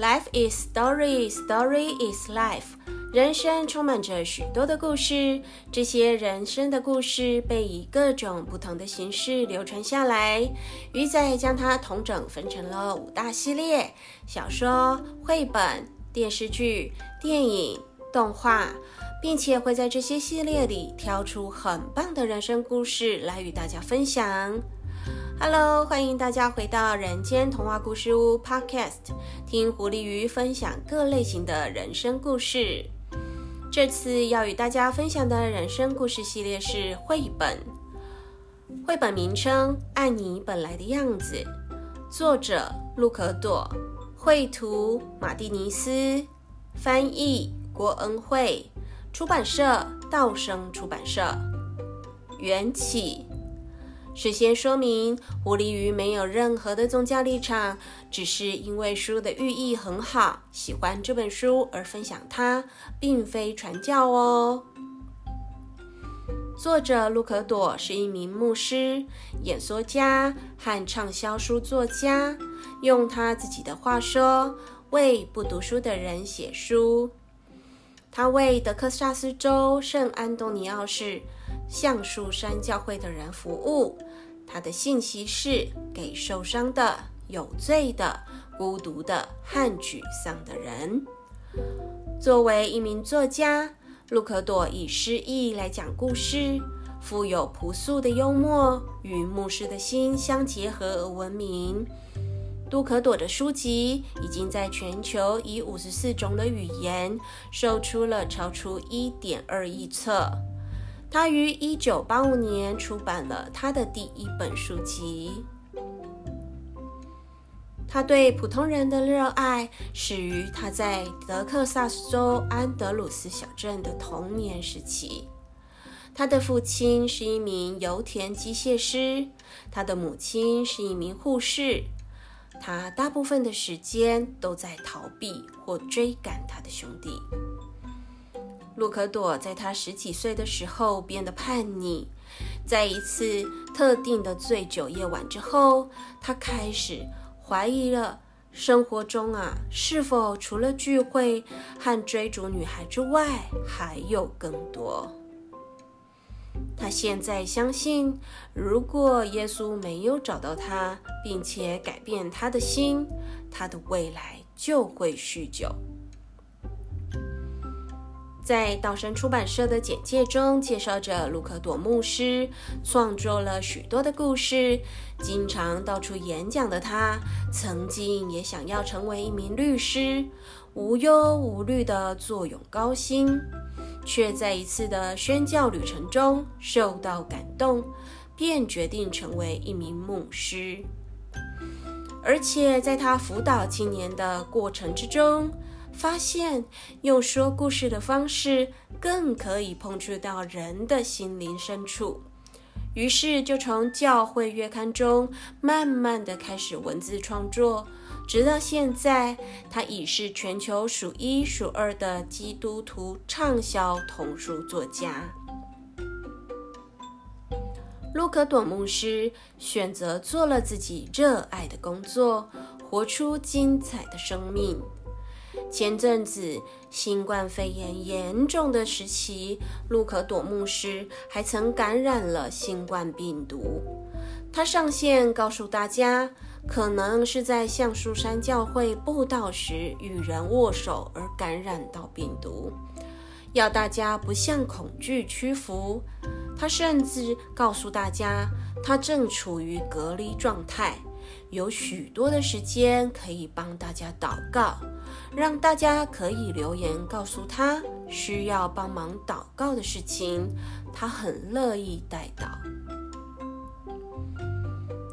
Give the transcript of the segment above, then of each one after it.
Life is story, story is life。人生充满着许多的故事，这些人生的故事被以各种不同的形式流传下来。鱼仔将它统整分成了五大系列：小说、绘本、电视剧、电影、动画，并且会在这些系列里挑出很棒的人生故事来与大家分享。Hello，欢迎大家回到人间童话故事屋 Podcast，听狐狸鱼分享各类型的人生故事。这次要与大家分享的人生故事系列是绘本，绘本名称《爱你本来的样子》，作者陆可朵，绘图马蒂尼斯，翻译郭恩惠，出版社道生出版社，缘起。事先说明，狐狸鱼没有任何的宗教立场，只是因为书的寓意很好，喜欢这本书而分享它，并非传教哦。作者陆可朵是一名牧师、演说家和畅销书作家，用他自己的话说：“为不读书的人写书。”他为德克萨斯州圣安东尼奥市橡树山教会的人服务。他的信息是给受伤的、有罪的、孤独的和沮丧的人。作为一名作家，陆可朵以诗意来讲故事，富有朴素的幽默与牧师的心相结合而闻名。陆可朵的书籍已经在全球以五十四种的语言售出了超出一点二亿册。他于一九八五年出版了他的第一本书籍。他对普通人的热爱始于他在德克萨斯州安德鲁斯小镇的童年时期。他的父亲是一名油田机械师，他的母亲是一名护士。他大部分的时间都在逃避或追赶他的兄弟。陆可朵在他十几岁的时候变得叛逆，在一次特定的醉酒夜晚之后，他开始怀疑了生活中啊是否除了聚会和追逐女孩之外，还有更多。他现在相信，如果耶稣没有找到他，并且改变他的心，他的未来就会酗酒。在道生出版社的简介中，介绍着卢可朵牧师创作了许多的故事，经常到处演讲的他，曾经也想要成为一名律师，无忧无虑的坐拥高薪，却在一次的宣教旅程中受到感动，便决定成为一名牧师，而且在他辅导青年的过程之中。发现用说故事的方式更可以碰触到人的心灵深处，于是就从教会月刊中慢慢的开始文字创作，直到现在，他已是全球数一数二的基督徒畅销童书作家。路可朵牧师选择做了自己热爱的工作，活出精彩的生命。前阵子新冠肺炎严重的时期，路可朵牧师还曾感染了新冠病毒。他上线告诉大家，可能是在橡树山教会布道时与人握手而感染到病毒，要大家不向恐惧屈服。他甚至告诉大家，他正处于隔离状态。有许多的时间可以帮大家祷告，让大家可以留言告诉他需要帮忙祷告的事情，他很乐意带到。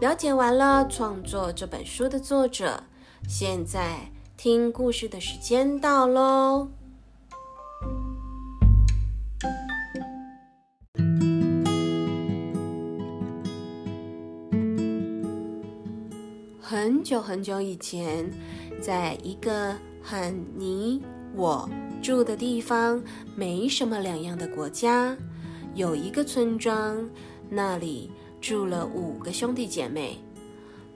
了解完了创作这本书的作者，现在听故事的时间到喽。很久很久以前，在一个和你我住的地方没什么两样的国家，有一个村庄，那里住了五个兄弟姐妹。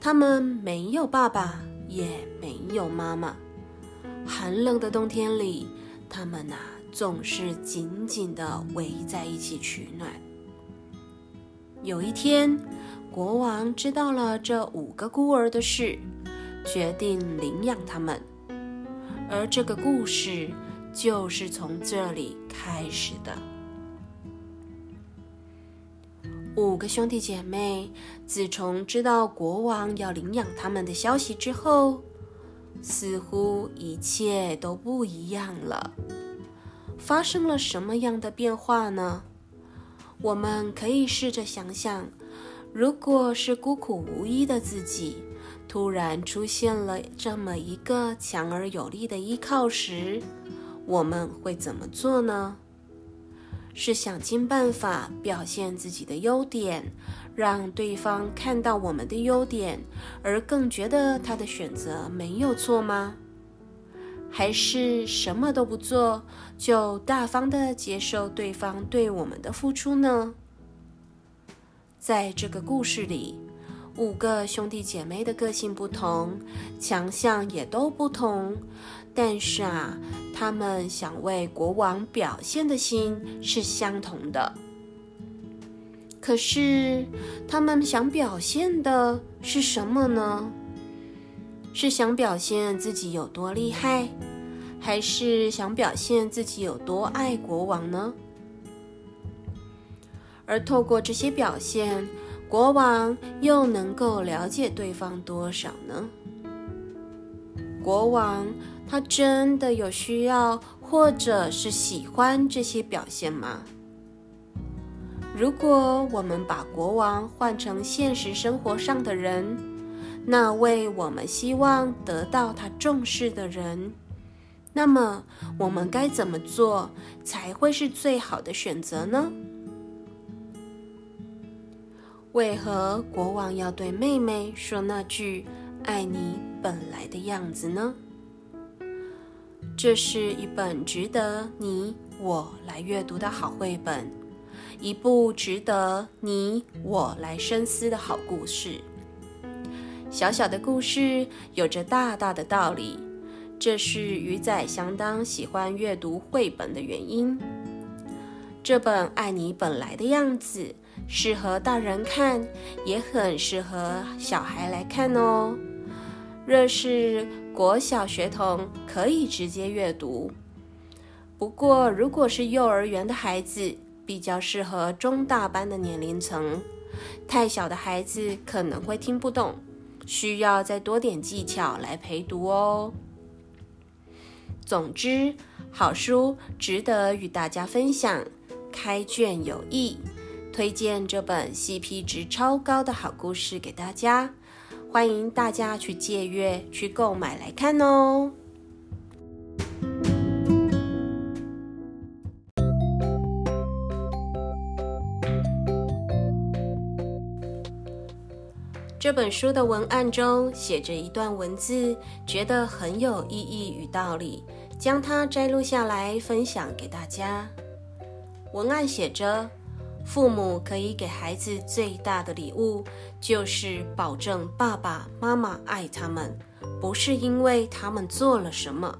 他们没有爸爸，也没有妈妈，寒冷的冬天里，他们呐总是紧紧地围在一起取暖。有一天，国王知道了这五个孤儿的事，决定领养他们。而这个故事就是从这里开始的。五个兄弟姐妹自从知道国王要领养他们的消息之后，似乎一切都不一样了。发生了什么样的变化呢？我们可以试着想想，如果是孤苦无依的自己。突然出现了这么一个强而有力的依靠时，我们会怎么做呢？是想尽办法表现自己的优点，让对方看到我们的优点，而更觉得他的选择没有错吗？还是什么都不做，就大方的接受对方对我们的付出呢？在这个故事里。五个兄弟姐妹的个性不同，强项也都不同，但是啊，他们想为国王表现的心是相同的。可是，他们想表现的是什么呢？是想表现自己有多厉害，还是想表现自己有多爱国王呢？而透过这些表现。国王又能够了解对方多少呢？国王他真的有需要或者是喜欢这些表现吗？如果我们把国王换成现实生活上的人，那位我们希望得到他重视的人，那么我们该怎么做才会是最好的选择呢？为何国王要对妹妹说那句“爱你本来的样子”呢？这是一本值得你我来阅读的好绘本，一部值得你我来深思的好故事。小小的故事有着大大的道理，这是鱼仔相当喜欢阅读绘本的原因。这本《爱你本来的样子》。适合大人看，也很适合小孩来看哦。若是国小学童，可以直接阅读。不过，如果是幼儿园的孩子，比较适合中大班的年龄层。太小的孩子可能会听不懂，需要再多点技巧来陪读哦。总之，好书值得与大家分享，开卷有益。推荐这本 CP 值超高的好故事给大家，欢迎大家去借阅、去购买来看哦。这本书的文案中写着一段文字，觉得很有意义与道理，将它摘录下来分享给大家。文案写着。父母可以给孩子最大的礼物，就是保证爸爸妈妈爱他们，不是因为他们做了什么，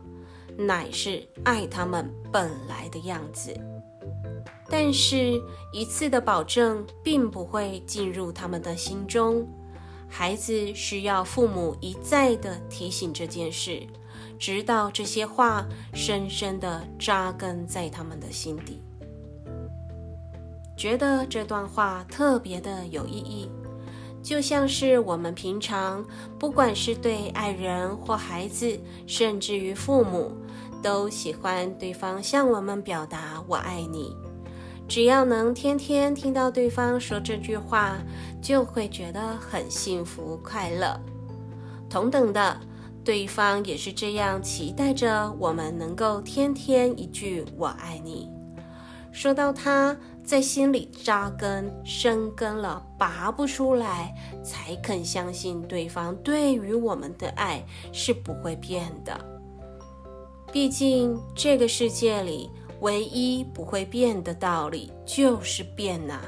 乃是爱他们本来的样子。但是，一次的保证并不会进入他们的心中，孩子需要父母一再的提醒这件事，直到这些话深深的扎根在他们的心底。觉得这段话特别的有意义，就像是我们平常不管是对爱人或孩子，甚至于父母，都喜欢对方向我们表达“我爱你”。只要能天天听到对方说这句话，就会觉得很幸福快乐。同等的，对方也是这样期待着我们能够天天一句“我爱你”。说到他。在心里扎根、生根了，拔不出来，才肯相信对方对于我们的爱是不会变的。毕竟这个世界里唯一不会变的道理就是变呐。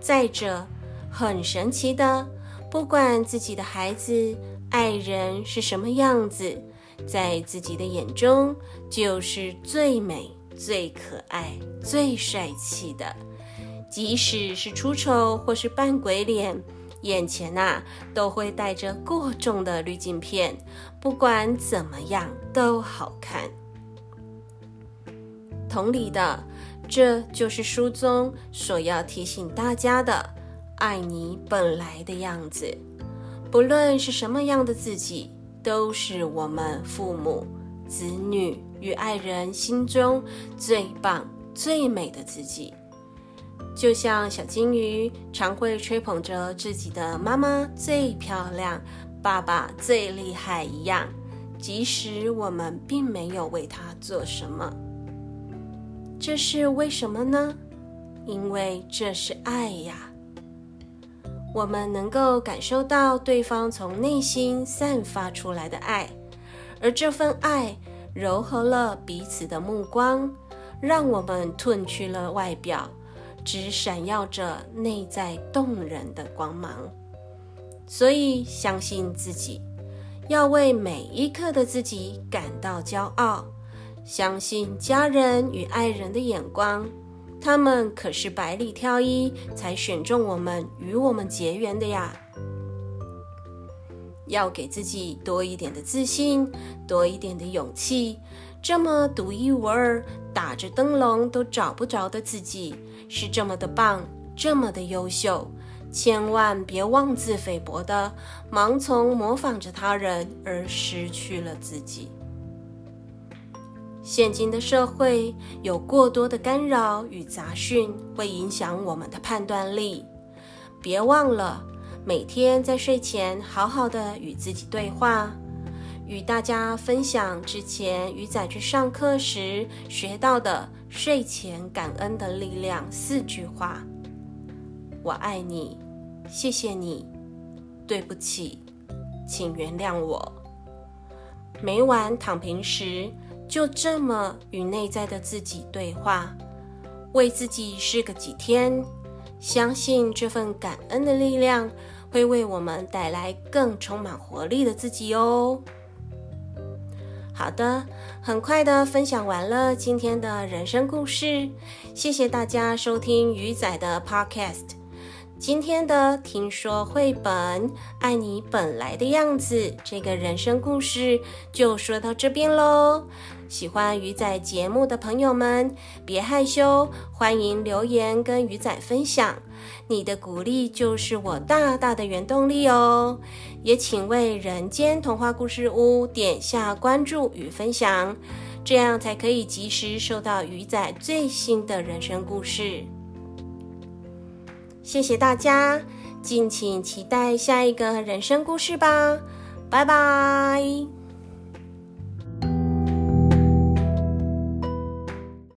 再者，很神奇的，不管自己的孩子、爱人是什么样子，在自己的眼中就是最美、最可爱、最帅气的。即使是出丑或是扮鬼脸，眼前呐都会带着过重的滤镜片，不管怎么样都好看。同理的，这就是书中所要提醒大家的：爱你本来的样子，不论是什么样的自己，都是我们父母、子女与爱人心中最棒、最美的自己。就像小金鱼常会吹捧着自己的妈妈最漂亮，爸爸最厉害一样，即使我们并没有为他做什么，这是为什么呢？因为这是爱呀。我们能够感受到对方从内心散发出来的爱，而这份爱柔和了彼此的目光，让我们褪去了外表。只闪耀着内在动人的光芒，所以相信自己，要为每一刻的自己感到骄傲。相信家人与爱人的眼光，他们可是百里挑一才选中我们与我们结缘的呀。要给自己多一点的自信，多一点的勇气。这么独一无二、打着灯笼都找不着的自己，是这么的棒，这么的优秀，千万别妄自菲薄的盲从模仿着他人而失去了自己。现今的社会有过多的干扰与杂讯，会影响我们的判断力。别忘了，每天在睡前好好的与自己对话。与大家分享之前鱼仔去上课时学到的睡前感恩的力量四句话：我爱你，谢谢你，对不起，请原谅我。每晚躺平时，就这么与内在的自己对话，为自己试个几天，相信这份感恩的力量会为我们带来更充满活力的自己哦。好的，很快的分享完了今天的人生故事，谢谢大家收听鱼仔的 Podcast。今天的听说绘本《爱你本来的样子》这个人生故事就说到这边喽。喜欢鱼仔节目的朋友们，别害羞，欢迎留言跟鱼仔分享。你的鼓励就是我大大的原动力哦，也请为人间童话故事屋点下关注与分享，这样才可以及时收到鱼仔最新的人生故事。谢谢大家，敬请期待下一个人生故事吧，拜拜。